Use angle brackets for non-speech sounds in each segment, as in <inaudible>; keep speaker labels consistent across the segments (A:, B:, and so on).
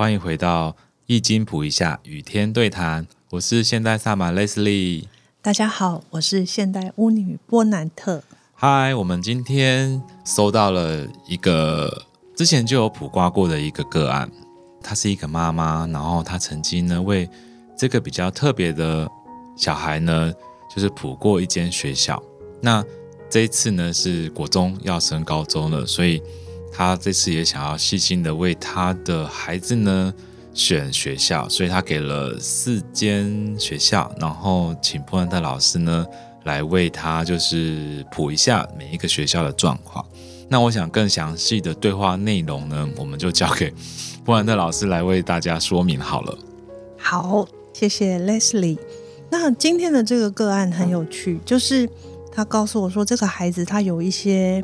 A: 欢迎回到《易经卜一下与天对谈》，我是现代萨满 Leslie。
B: 大家好，我是现代巫女波南特。
A: 嗨，我们今天收到了一个之前就有卜卦过的一个个案，她是一个妈妈，然后她曾经呢为这个比较特别的小孩呢，就是卜过一间学校。那这一次呢是国中要升高中了，所以他这次也想要细心的为他的孩子呢选学校，所以他给了四间学校，然后请波兰特老师呢来为他就是补一下每一个学校的状况。那我想更详细的对话内容呢，我们就交给波兰特老师来为大家说明好了。
B: 好，谢谢 Leslie。那今天的这个个案很有趣，就是他告诉我说，这个孩子他有一些、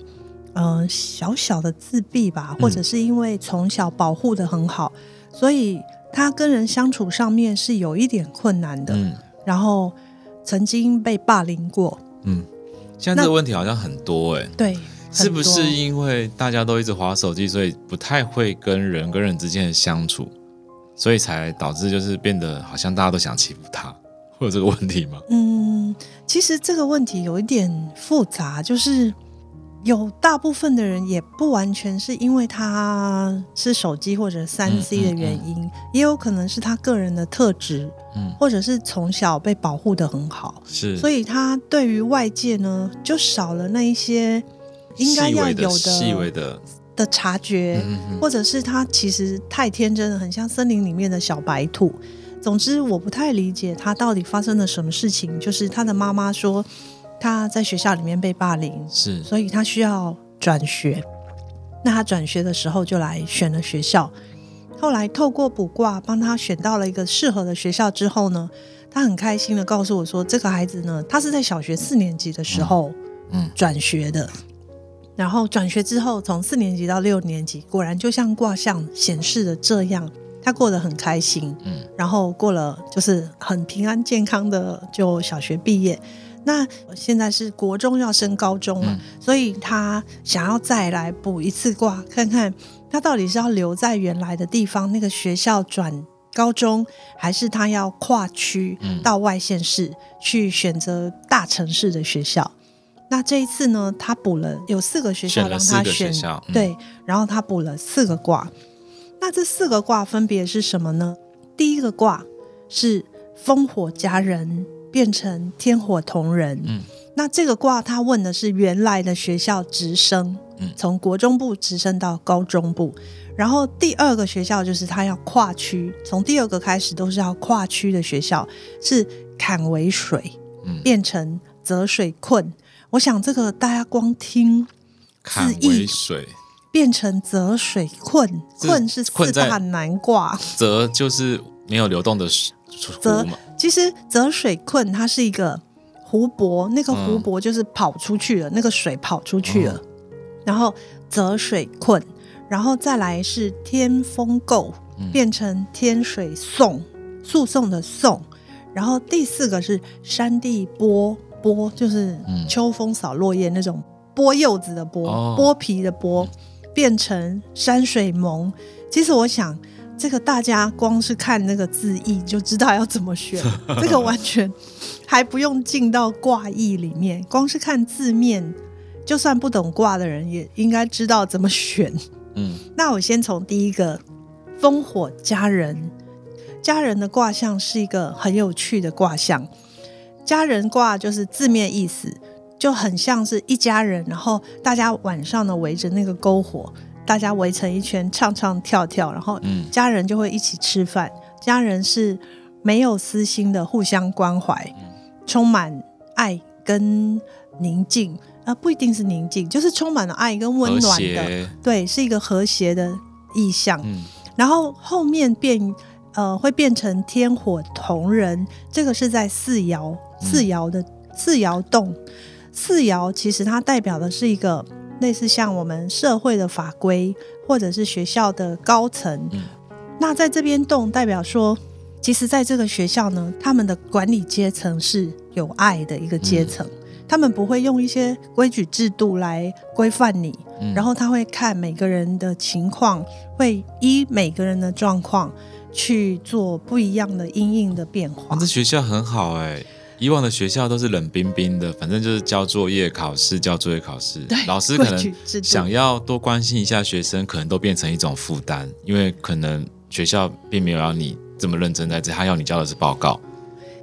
B: 呃、小小的自闭吧，或者是因为从小保护的很好，嗯、所以他跟人相处上面是有一点困难的。嗯，然后曾经被霸凌过。
A: 嗯，现在这个问题好像很多哎、欸。
B: 对，<laughs>
A: 是不是因为大家都一直划手机，所以不太会跟人跟人之间的相处，所以才导致就是变得好像大家都想欺负他？会有这个问题吗？
B: 嗯，其实这个问题有一点复杂，就是有大部分的人也不完全是因为他是手机或者三 C 的原因，嗯嗯嗯、也有可能是他个人的特质，嗯，或者是从小被保护的很好，
A: 是，
B: 所以他对于外界呢就少了那一些应该要有的
A: 细微的
B: 的。察觉，或者是他其实太天真了，很像森林里面的小白兔。总之，我不太理解他到底发生了什么事情。就是他的妈妈说他在学校里面被霸凌，
A: 是，
B: 所以他需要转学。那他转学的时候就来选了学校。后来透过卜卦帮他选到了一个适合的学校之后呢，他很开心的告诉我说，这个孩子呢，他是在小学四年级的时候嗯转学的。然后转学之后，从四年级到六年级，果然就像卦象显示的这样。他过得很开心，嗯，然后过了就是很平安健康的就小学毕业。那现在是国中要升高中了，嗯，所以他想要再来补一次卦，看看他到底是要留在原来的地方那个学校转高中，还是他要跨区到外县市去选择大城市的学校。那这一次呢，他补了有四个学校让他选，嗯，对，然后他补了四个卦。那这四个卦分别是什么呢？第一个卦是烽火家人变成天火同人。嗯，那这个卦他问的是原来的学校直升，嗯，从国中部直升到高中部。然后第二个学校就是他要跨区，从第二个开始都是要跨区的学校，是坎为水，嗯，变成泽水困。我想这个大家光听
A: 坎为水。
B: 变成泽水困，困是四大难卦。
A: 泽就是没有流动的水。泽
B: 其实泽水困，它是一个湖泊，那个湖泊就是跑出去了，嗯、那个水跑出去了。嗯、然后泽水困，然后再来是天风垢，变成天水讼，诉讼的讼。然后第四个是山地剥，剥就是秋风扫落叶那种剥柚子的剥，哦、剥皮的剥。变成山水蒙，其实我想，这个大家光是看那个字义就知道要怎么选，<laughs> 这个完全还不用进到卦意里面，光是看字面，就算不懂卦的人也应该知道怎么选。嗯，那我先从第一个烽火家人，家人的卦象是一个很有趣的卦象，家人卦就是字面意思。就很像是一家人，然后大家晚上呢围着那个篝火，大家围成一圈唱唱跳跳，然后家人就会一起吃饭。家人是没有私心的，互相关怀，充满爱跟宁静啊，不一定是宁静，就是充满了爱跟温暖的，对，是一个和谐的意象。然后后面变呃会变成天火同人，这个是在四爻四爻的四爻动。四爻其实它代表的是一个类似像我们社会的法规，或者是学校的高层。嗯、那在这边动代表说，其实在这个学校呢，他们的管理阶层是有爱的一个阶层，嗯、他们不会用一些规矩制度来规范你，
A: 嗯，
B: 然后他会看每个人的情况，会依每个人的状况去做不一样的因应的变化。
A: 啊，这学校很好哎，以往的学校都是冷冰冰的，反正就是交作业、考试、交作业、考试。
B: 对，
A: 老师可能想要多关心一下学生，可能都变成一种负担，因为可能学校并没有要你这么认真在这，他要你交的是报告。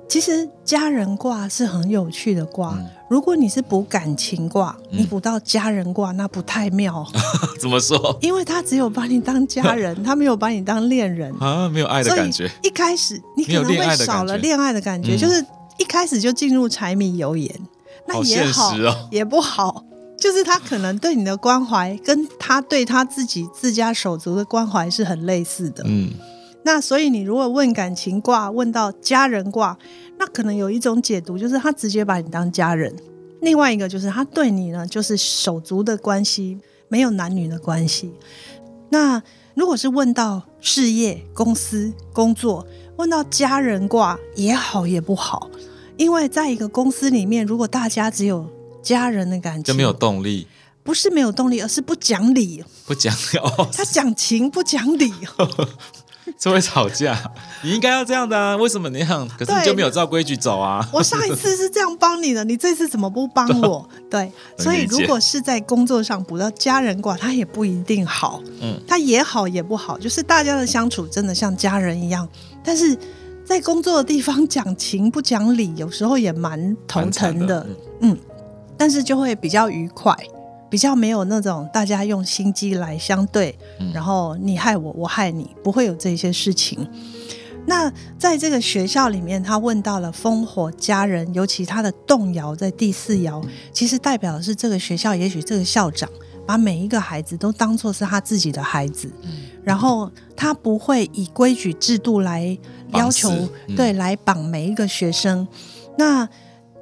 B: 其实家人卦是很有趣的卦。嗯、如果你是补感情卦，嗯、你补到家人卦，那不太妙。<laughs>
A: 怎么说？
B: 因为他只有把你当家人，<laughs> 他没有把你当恋人
A: 啊，没有爱的感觉。
B: 一开始你可能会少了恋爱的感觉，就是一开始就进入柴米油盐，嗯、那也好，好哦、也不好。就是他可能对你的关怀，跟他对他自己自家手足的关怀是很类似的。嗯。那所以你如果问感情卦，问到家人卦，那可能有一种解读，就是他直接把你当家人；另外一个就是他对你呢，就是手足的关系，没有男女的关系。那如果是问到事业、公司、工作，问到家人卦也好也不好，因为在一个公司里面，如果大家只有家人的感情，
A: 就没有动力。
B: 不是没有动力，而是不讲理。
A: 不讲理哦，
B: 他讲情不讲理。<laughs> <laughs>
A: 就会吵架，你应该要这样的啊？为什么那样？可是你就没有照规矩走啊？
B: 我上一次是这样帮你的，你这次怎么不帮我？<laughs> 对，所以如果是在工作上补到家人卦，他也不一定好。嗯，他也好也不好，就是大家的相处真的像家人一样，但是在工作的地方讲情不讲理，有时候也蛮头疼的。嗯，但是就会比较愉快。比较没有那种大家用心机来相对，嗯、然后你害我，我害你，不会有这些事情。那在这个学校里面，他问到了烽火家人，尤其他的动摇在第四爻，其实代表的是这个学校，也许这个校长把每一个孩子都当做是他自己的孩子，嗯、然后他不会以规矩制度来要求，嗯、对，来绑每一个学生。那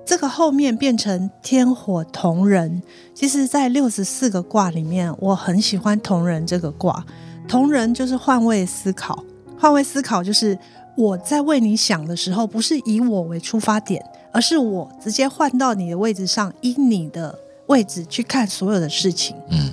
B: 这个后面变成天火同人，其实，在六十四个卦里面，我很喜欢同人这个卦。同人就是换位思考，换位思考就是我在为你想的时候，不是以我为出发点，而是我直接换到你的位置上，以你的位置去看所有的事情。嗯，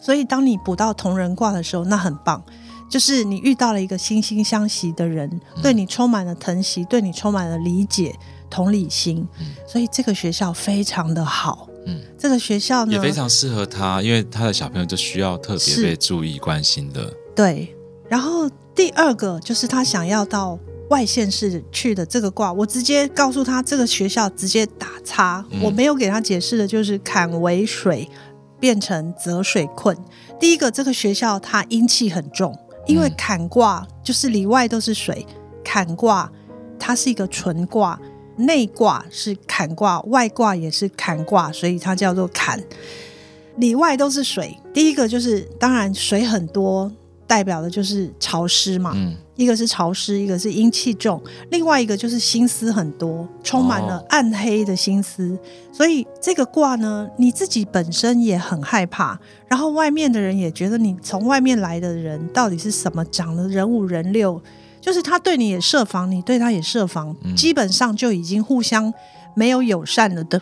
B: 所以当你补到同人卦的时候，那很棒，就是你遇到了一个惺惺相惜的人，对你充满了疼惜，对你充满了理解。同理心，嗯、所以这个学校非常的好。嗯，这个学校呢
A: 也非常适合他，因为他的小朋友就需要特别被注意关心的。
B: 对，然后第二个就是他想要到外县市去的这个卦，我直接告诉他这个学校直接打叉，嗯、我没有给他解释的，就是坎为水变成泽水困。第一个，这个学校它阴气很重，因为坎卦就是里外都是水，坎卦它是一个纯卦。内卦是坎卦，外卦也是坎卦，所以它叫做坎。里外都是水，第一个就是当然水很多，代表的就是潮湿嘛。嗯，一个是潮湿，一个是阴气重，另外一个就是心思很多，充满了暗黑的心思。哦，所以这个卦呢，你自己本身也很害怕，然后外面的人也觉得你从外面来的人到底是什么，长得人五人六。就是他对你也设防，你对他也设防，嗯、基本上就已经互相没有友善了的，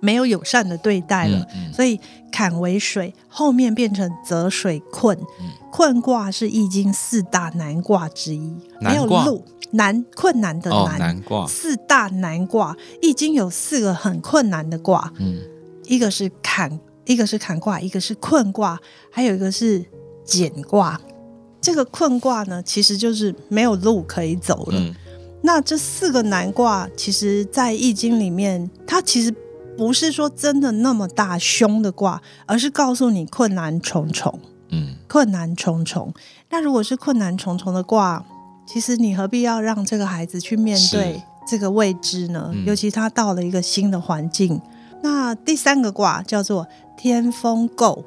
B: 没有友善的对待了。嗯嗯、所以坎为水，后面变成泽水困。嗯、困卦是易经四大难卦之一，没有路难困难的难。哦、难卦四大难卦，易经有四个很困难的卦。嗯，一个是坎，一个是坎卦，一个是困卦，还有一个是简卦。这个困卦呢，其实就是没有路可以走了。嗯、那这四个难卦，其实，在易经里面，它其实不是说真的那么大凶的卦，而是告诉你困难重重。嗯，困难重重。那如果是困难重重的卦，其实你何必要让这个孩子去面对这个未知呢？嗯、尤其他到了一个新的环境。那第三个卦叫做天风姤。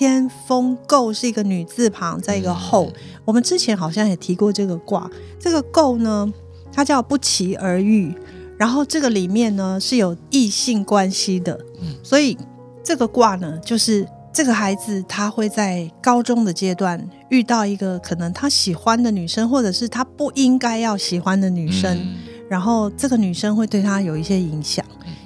B: 天风姤是一个女字旁，在一个后。嗯、我们之前好像也提过这个卦。这个姤呢，它叫不期而遇，然后这个里面呢是有异性关系的。嗯，所以这个卦呢，就是这个孩子他会在高中的阶段遇到一个可能他喜欢的女生，或者是他不应该要喜欢的女生，嗯、然后这个女生会对他有一些影响，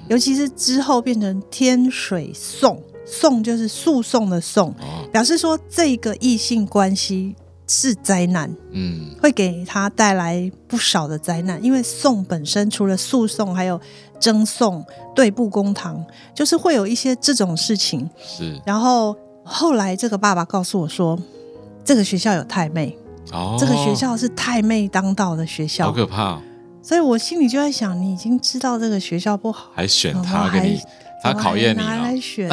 B: 尤其是之后变成天水讼。讼就是诉讼的送，
A: 哦，
B: 表示说这个异性关系是灾难，
A: 嗯，
B: 会给他带来不少的灾难。因为送本身除了诉讼，还有争讼、对簿公堂，就是会有一些这种事情。
A: 是。
B: 然后后来这个爸爸告诉我说，这个学校有太妹，
A: 哦，
B: 这个学校是太妹当道的学校，
A: 好可怕哦。
B: 所以我心里就在想，你已经知道这个学校不好，
A: 还选他给你，他考验你
B: 拿来选。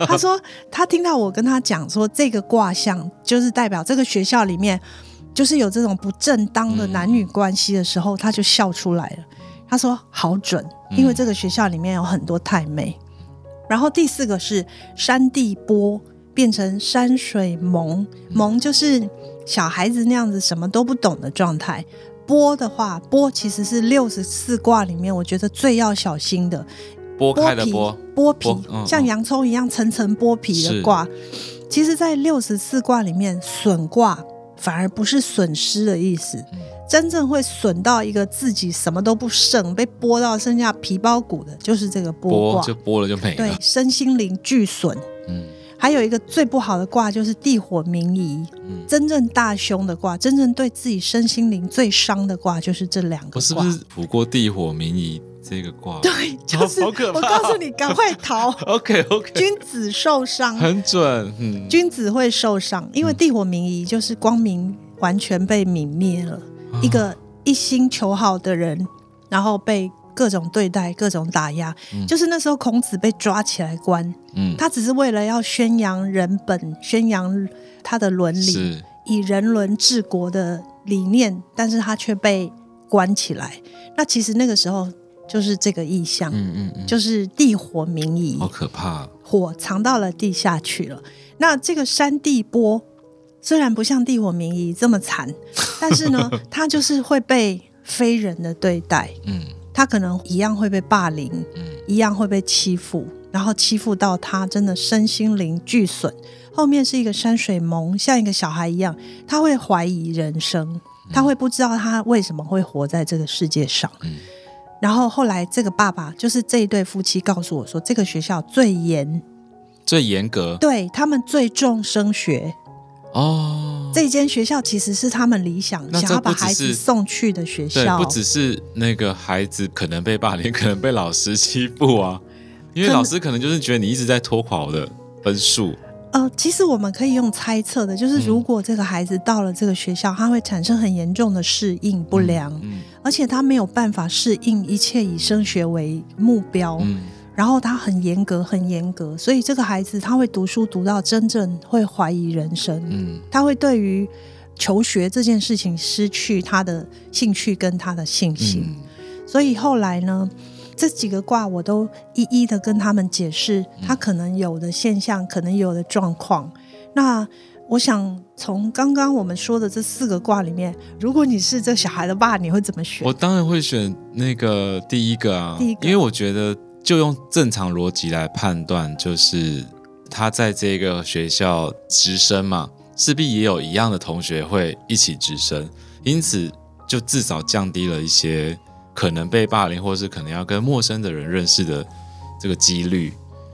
B: 他说他听到我跟他讲说，这个卦象就是代表这个学校里面就是有这种不正当的男女关系的时候，嗯、他就笑出来了。他说好准，因为这个学校里面有很多太妹。嗯、然后第四个是山地波变成山水蒙，蒙就是小孩子那样子什么都不懂的状态。波的话，波其实是六十四卦里面，我觉得最要小心的。
A: 剥开的剥，
B: 剥皮，嗯、像洋葱一样层层剥皮的卦。其实，在六十四卦里面，损卦反而不是损失的意思，嗯、真正会损到一个自己什么都不剩，被剥到剩下皮包骨的，就是这个剥卦，
A: 就剥了就没了，
B: 对，身心灵俱损。嗯。还有一个最不好的卦就是地火明夷，嗯、真正大凶的卦，真正对自己身心灵最伤的卦就是这两个卦。我
A: 是不是卜过地火明夷这个卦？
B: 对，就是。好可怕！我告诉你，赶快逃。<laughs> OK
A: OK。
B: 君子受伤，
A: 很准。嗯，
B: 君子会受伤，因为地火明夷就是光明完全被泯灭了，嗯、一个一心求好的人，然后被。各种对待，各种打压，嗯、就是那时候孔子被抓起来关，嗯，他只是为了要宣扬人本，宣扬他的伦理，以人伦治国的理念，但是他却被关起来。那其实那个时候就是这个意象，嗯嗯嗯，就是地火明夷，
A: 好可怕，
B: 火藏到了地下去了。那这个山地波虽然不像地火明夷这么惨，但是呢，<laughs> 他就是会被非人的对待，嗯。他可能一样会被霸凌，嗯，一样会被欺负，然后欺负到他真的身心灵俱损。后面是一个山水蒙，像一个小孩一样，他会怀疑人生，他会不知道他为什么会活在这个世界上。嗯，然后后来这个爸爸就是这一对夫妻告诉我说，这个学校最严，
A: 最严格，
B: 对，他们最重升学。
A: 哦，
B: 这间学校其实是他们理想想要把孩子送去的学校，
A: 对，不只是那个孩子可能被霸凌，可能被老师欺负啊，因为老师可能就是觉得你一直在拖垮我的分数。
B: 呃，其实我们可以用猜测的，就是如果这个孩子到了这个学校，嗯、他会产生很严重的适应不良，嗯嗯、而且他没有办法适应一切以升学为目标。嗯。然后他很严格，很严格，所以这个孩子他会读书读到真正会怀疑人生，嗯，他会对于求学这件事情失去他的兴趣跟他的信心，嗯、所以后来呢，这几个卦我都一一的跟他们解释他可能有的现象，嗯、可能有的状况。那我想从刚刚我们说的这四个卦里面，如果你是这小孩的爸，你会怎么选？
A: 我当然会选那个第一个啊，
B: 第一个，
A: 因为我觉得。就用正常逻辑来判断，就是他在这个学校直升嘛，势必也有一样的同学会一起直升，因此就至少降低了一些可能被霸凌，或是可能要跟陌生的人认识的这个几率。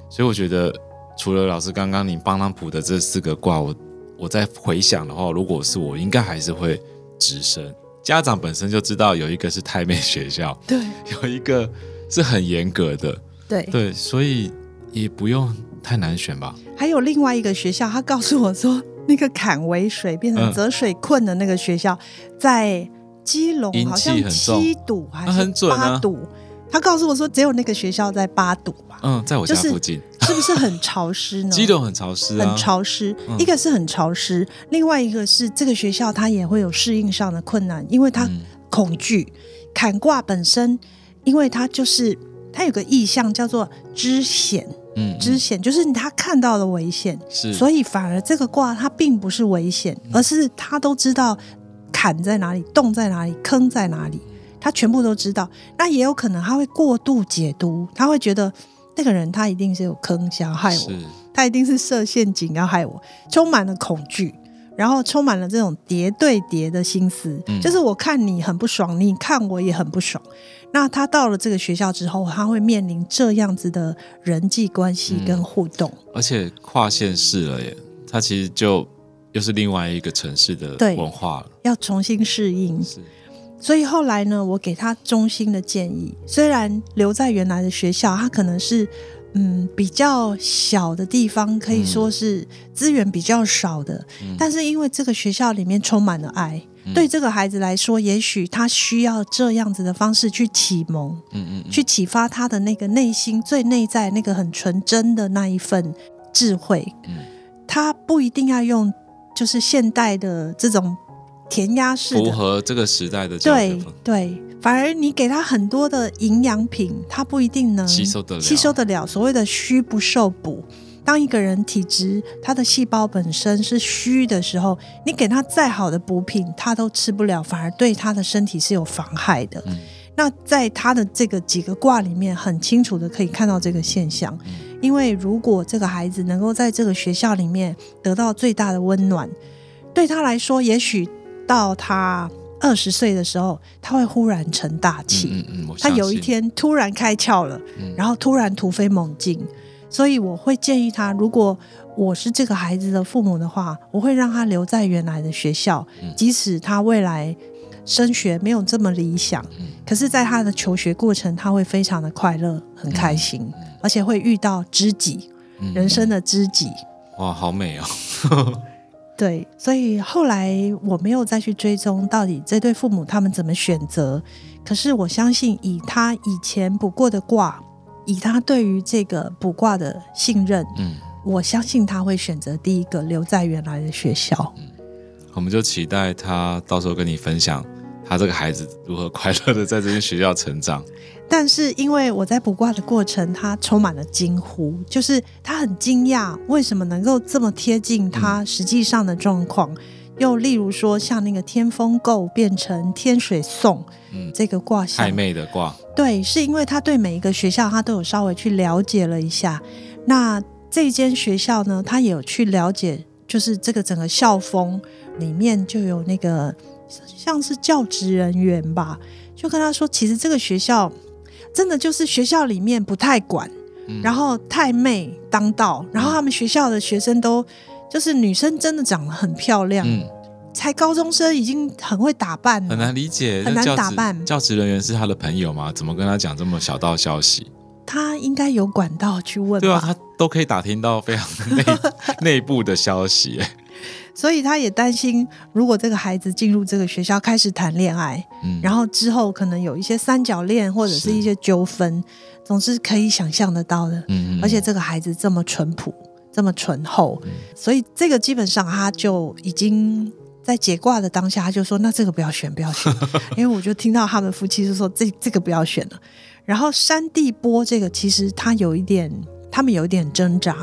A: 所以我觉得，除了老师刚刚你帮他卜的这四个卦，我我在回想的话，如果是我，应该还是会直升。家长本身就知道有一个是太妹学校，
B: 对，<laughs>
A: 有一个。是很严格的，
B: 对
A: 对，所以也不用太难选吧。
B: 还有另外一个学校，他告诉我说，那个坎为水变成泽水困的那个学校，嗯、在基隆，好像七堵还是八堵。他告诉我说，只有那个学校在八堵吧？
A: 嗯，在我家附近，
B: 是不是很潮湿呢？
A: 基隆很潮湿、啊，
B: 很潮湿。嗯、一个是很潮湿，另外一个是这个学校它也会有适应上的困难，因为它恐惧坎卦本身。因为它就是它有个意象叫做知险，嗯，知险就是他看到了危险，是，所以反而这个卦它并不是危险，而是他都知道坎在哪里，洞在哪里，坑在哪里，他全部都知道。那也有可能他会过度解读，他会觉得那个人他一定是有坑想要害我，他一定是设陷阱要害我，充满了恐惧。然后充满了这种叠对叠的心思，嗯、就是我看你很不爽，你看我也很不爽。那他到了这个学校之后，他会面临这样子的人际关系跟互动，
A: 嗯、而且跨县市了耶，他其实就又是另外一个城市的文化了，
B: 要重新适应。是，所以后来呢，我给他衷心的建议，虽然留在原来的学校，他可能是。嗯，比较小的地方可以说是资源比较少的，嗯、但是因为这个学校里面充满了爱，嗯、对这个孩子来说，也许他需要这样子的方式去启蒙，嗯嗯，嗯去启发他的那个内心最内在那个很纯真的那一份智慧。嗯，他不一定要用就是现代的这种填鸭式的，
A: 符合这个时代的。
B: 对对。反而你给他很多的营养品，他不一定能吸收得了。吸收得了。所谓的虚不受补，当一个人体质他的细胞本身是虚的时候，你给他再好的补品，他都吃不了，反而对他的身体是有妨害的。嗯、那在他的这个几个卦里面，很清楚的可以看到这个现象。嗯、因为如果这个孩子能够在这个学校里面得到最大的温暖，对他来说，也许到他。二十岁的时候，他会忽然成大器。嗯嗯嗯、他有一天突然开窍了，嗯、然后突然突飞猛进。所以我会建议他，如果我是这个孩子的父母的话，我会让他留在原来的学校，嗯、即使他未来升学没有这么理想，嗯、可是在他的求学过程，他会非常的快乐、很开心，而且会遇到知己，嗯、人生的知己。
A: 哇，好美哦！
B: 对，所以后来我没有再去追踪到底这对父母他们怎么选择。可是我相信，以他以前卜过的卦，以他对于这个卜卦的信任，嗯，我相信他会选择第一个留在原来的学校。嗯，
A: 我们就期待他到时候跟你分享他这个孩子如何快乐的在这间学校成长。
B: 但是因为我在卜卦的过程，他充满了惊呼，就是他很惊讶为什么能够这么贴近他实际上的状况。嗯、又例如说，像那个天风姤变成天水讼，嗯，这个卦象，
A: 太妹的卦，
B: 对，是因为他对每一个学校他都有稍微去了解了一下。那这间学校呢，他也有去了解，就是这个整个校风里面就有那个像是教职人员吧，就跟他说，其实这个学校。真的就是学校里面不太管，嗯、然后太妹当道，然后他们学校的学生都就是女生，真的长得很漂亮，嗯、才高中生已经很会打扮，
A: 很难理解，
B: 很难打扮。
A: 教职人员是他的朋友吗？怎么跟他讲这么小道消息？
B: 他应该有管道去问，
A: 对啊，他都可以打听到非常内 <laughs> 内部的消息。
B: 所以他也担心，如果这个孩子进入这个学校开始谈恋爱，嗯，然后之后可能有一些三角恋或者是一些纠纷，是总是可以想象得到的。嗯，嗯，而且这个孩子这么淳朴，这么醇厚，嗯，所以这个基本上他就已经在解卦的当下，他就说：“那这个不要选，不要选。<laughs> ”因为我就听到他们夫妻就说：“这这个不要选了。”然后山地波这个其实他有一点，他们有一点挣扎，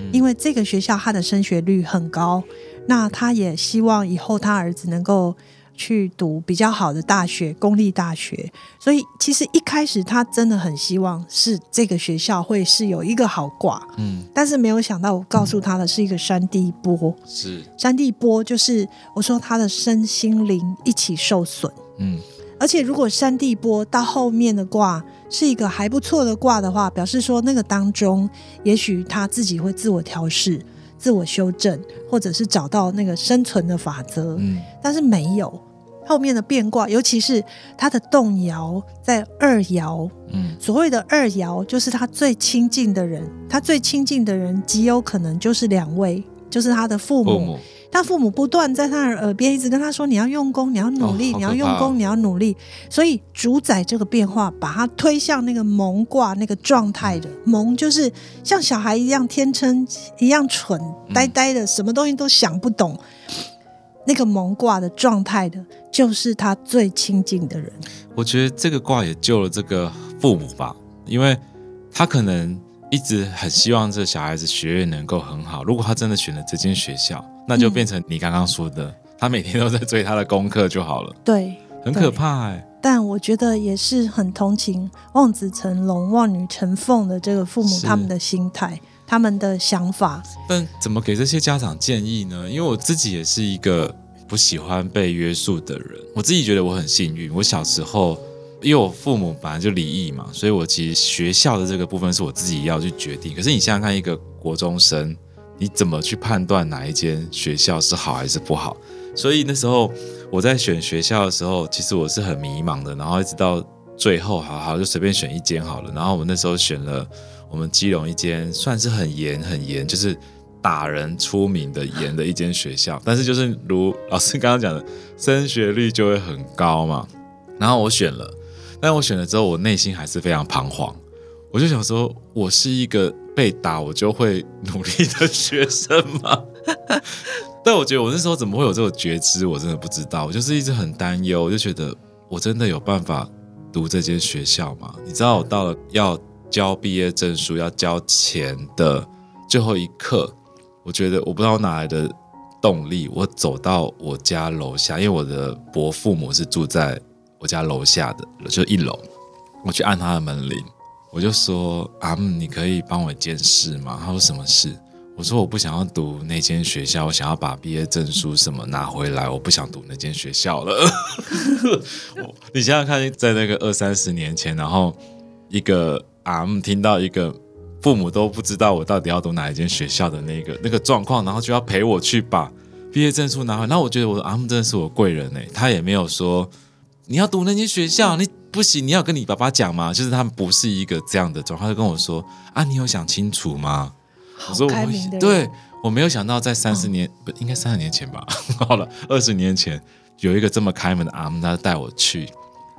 B: 嗯，因为这个学校它的升学率很高。那他也希望以后他儿子能够去读比较好的大学，公立大学。所以其实一开始他真的很希望是这个学校会是有一个好挂，嗯，但是没有想到我告诉他的是一个山地波，是。山地波，就是我说他的身心灵一起受损，嗯，而且如果山地波到后面的卦是一个还不错的卦的话，表示说那个当中也许他自己会自我调适。自我修正，或者是找到那个生存的法则，嗯，但是没有后面的变卦，尤其是他的动摇在二爻，嗯，所谓的二爻就是他最亲近的人，他最亲近的人极有可能就是两位，就是他的父母。父母他父母不断在他的耳边一直跟他说：“你要用功，你要努力，哦、你要用功，你要努力。”所以主宰这个变化，把他推向那个蒙卦那个状态的蒙，就是像小孩一样天真一样蠢，呆呆的，什么东西都想不懂。那个蒙卦的状态的，就是他最亲近的人。
A: 我觉得这个卦也救了这个父母吧，因为他可能一直很希望这小孩子学业能够很好。如果他真的选了这间学校，那就变成你刚刚说的，嗯、他每天都在追他的功课就好了。
B: 对，
A: 很可怕哎、欸。
B: 但我觉得也是很同情望子成龙、望女成凤的这个父母他们的心态。他们的想法。
A: 但怎么给这些家长建议呢？因为我自己也是一个不喜欢被约束的人。我自己觉得我很幸运，我小时候因为我父母本来就离异嘛，所以我其实学校的这个部分是我自己要去决定。可是你想想看，一个国中生，你怎么去判断哪一间学校是好还是不好？所以那时候我在选学校的时候，其实我是很迷茫的。然后一直到最后，好好就随便选一间好了。然后我那时候选了我们基隆一间算是很严很严，就是打人出名的严的一间学校。但是就是如老师刚刚讲的，升学率就会很高嘛。然后我选了，但我选了之后，我内心还是非常彷徨。我就想说，我是一个被打我就会努力的学生吗？<laughs> 但我觉得我那时候怎么会有这个觉知，我真的不知道。我就是一直很担忧，我就觉得我真的有办法读这间学校吗？你知道，我到了要交毕业证书要交钱的最后一刻，我觉得我不知道哪来的动力，我走到我家楼下，因为我的伯父母是住在我家楼下的，就一楼，我去按他的门铃，我就说：“阿姆，你可以帮我一件事吗？”他说：“什么事？”我说我不想要读那间学校，我想要把毕业证书什么拿回来，我不想读那间学校了。<laughs> 你想想看，在那个二三十年前，然后一个阿姆听到一个父母都不知道我到底要读哪一间学校的那个那个状况，然后就要陪我去把毕业证书拿回来。那我觉得我阿姆真的是我贵人哎，他也没有说你要读那间学校，你不行，你要跟你爸爸讲吗？就是他们不是一个这样的状况，他就跟我说啊，你有想清楚吗？我说我对，我没有想到在三十年、哦、不应该三十年前吧？<laughs> 好了，二十年前有一个这么开门的阿姆，他带我去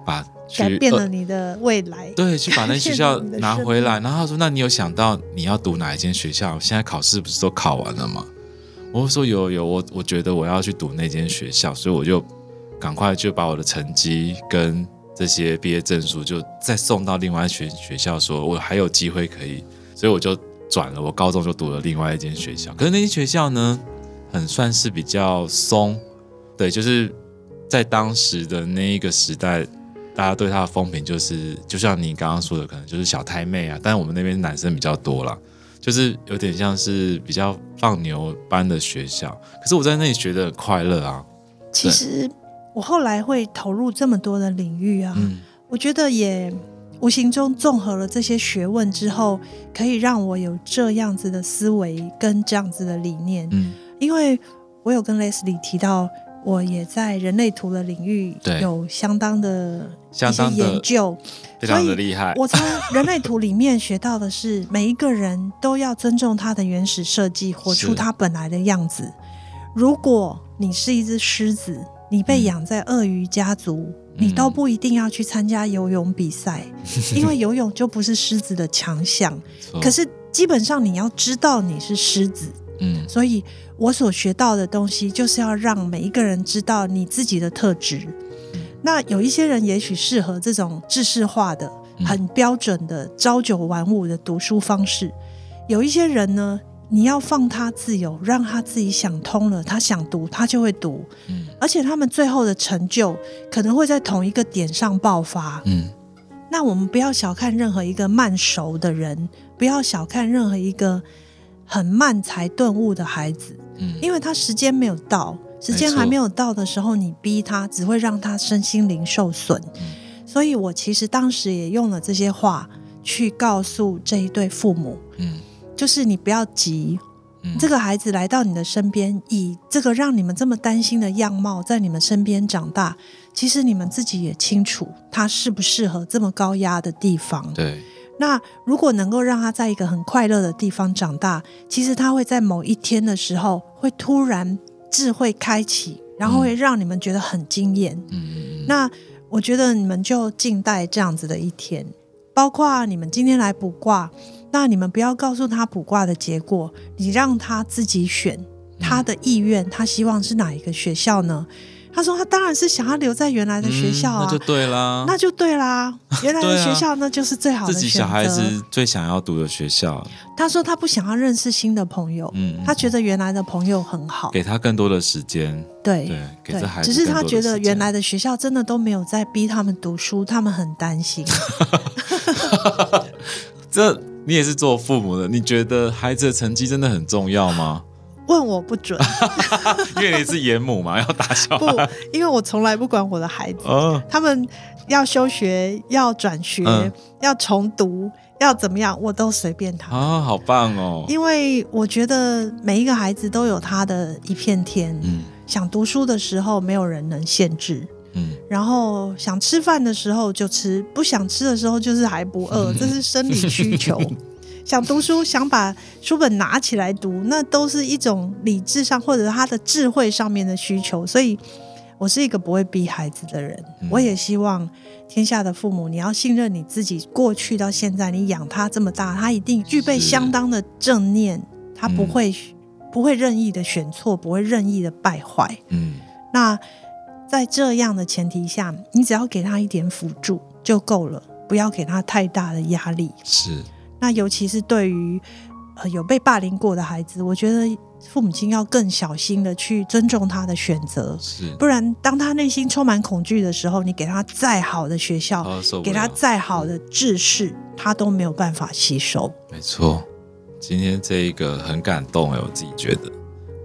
A: 把去
B: 改变了你的未来。
A: 对，去把那学校 <laughs> 拿回来。然后他说：“那你有想到你要读哪一间学校？现在考试不是都考完了吗？”我说：“有有，我我觉得我要去读那间学校，所以我就赶快就把我的成绩跟这些毕业证书就再送到另外一学学校，说我还有机会可以，所以我就。”转了，我高中就读了另外一间学校，可是那间学校呢，很算是比较松，对，就是在当时的那一个时代，大家对他的风评就是，就像你刚刚说的，可能就是小太妹啊，但是我们那边男生比较多啦，就是有点像是比较放牛班的学校，可是我在那里学得很快乐啊。
B: 其实我后来会投入这么多的领域啊，嗯，我觉得也。无形中综合了这些学问之后，可以让我有这样子的思维跟这样子的理念。嗯，因为我有跟 Leslie 提到，我也在人类图的领域有相当的一些研究，
A: 非常的厉害。
B: 我从人类图里面学到的是，每一个人都要尊重他的原始设计，活出他本来的样子。如果你是一只狮子，你被养在鳄鱼家族。嗯你都不一定要去参加游泳比赛，<laughs> 因为游泳就不是狮子的强项。可是基本上你要知道你是狮子，嗯，所以我所学到的东西就是要让每一个人知道你自己的特质。那有一些人也许适合这种制式化的、很标准的朝九晚五的读书方式，有一些人呢。你要放他自由，让他自己想通了，他想读，他就会读。嗯，而且他们最后的成就可能会在同一个点上爆发。嗯，那我们不要小看任何一个慢熟的人，不要小看任何一个很慢才顿悟的孩子。嗯，因为他时间没有到，时间还没有到的时候，你逼他，只会让他身心灵受损。嗯，所以我其实当时也用了这些话去告诉这一对父母。嗯。就是你不要急，嗯，这个孩子来到你的身边，以这个让你们这么担心的样貌在你们身边长大，其实你们自己也清楚他适不适合这么高压的地方。
A: 对，
B: 那如果能够让他在一个很快乐的地方长大，其实他会在某一天的时候会突然智慧开启，然后会让你们觉得很惊艳。嗯，那我觉得你们就静待这样子的一天，包括你们今天来卜卦。那你们不要告诉他卜卦的结果，你让他自己选他的意愿，他希望是哪一个学校呢？他说他当然是想要留在原来的学校啊，
A: 那就对啦，
B: 那就对啦，<laughs> 原来的学校那就是最好的
A: 自己小孩子最想要读的学校。
B: 他说他不想要认识新的朋友，嗯，他觉得原来的朋友很好，
A: 给他更多的时间，
B: 对
A: 对，给这孩子，
B: 只是他觉得原来的学校真的都没有在逼他们读书，他们很担心。<laughs>
A: 这。你也是做父母的，你觉得孩子的成绩真的很重要吗？
B: 问我不准，<laughs>
A: 因为你是严母嘛，要打小孩。
B: 不，因为我从来不管我的孩子，哦、他们要休学、要转学、嗯、要重读、要怎么样，我都随便他。
A: 啊、哦，好棒哦！
B: 因为我觉得每一个孩子都有他的一片天。嗯，想读书的时候，没有人能限制。嗯，然后想吃饭的时候就吃，不想吃的时候就是还不饿，嗯、<laughs> 这是生理需求。<laughs> 想读书，想把书本拿起来读，那都是一种理智上或者他的智慧上面的需求。所以，我是一个不会逼孩子的人。嗯、我也希望天下的父母，你要信任你自己。过去到现在，你养他这么大，他一定具备相当的正念，他不会、嗯、不会任意的选错，不会任意的败坏。嗯，那在这样的前提下，你只要给他一点辅助就够了，不要给他太大的压力。
A: 是。
B: 那尤其是对于呃有被霸凌过的孩子，我觉得父母亲要更小心的去尊重他的选择，
A: 是
B: 不然当他内心充满恐惧的时候，你给他再好的学校，给他再好的知识，他都没有办法吸收。
A: 没错，今天这一个很感动哎，我自己觉得，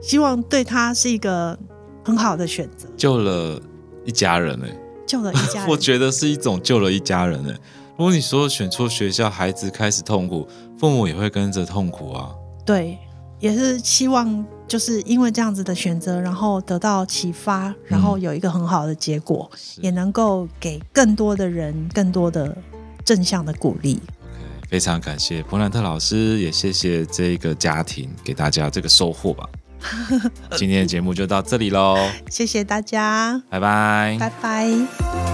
B: 希望对他是一个很好的选择，
A: 救了一家人哎，
B: 救了一家人，<laughs>
A: 我觉得是一种救了一家人哎。如果你说选错学校，孩子开始痛苦，父母也会跟着痛苦啊。
B: 对，也是希望就是因为这样子的选择，然后得到启发，然后有一个很好的结果，嗯、也能够给更多的人更多的正向的鼓励。
A: Okay, 非常感谢伯兰特老师，也谢谢这个家庭给大家这个收获吧。今天的节目就到这里喽，<laughs>
B: 谢谢大家，
A: 拜拜，
B: 拜拜。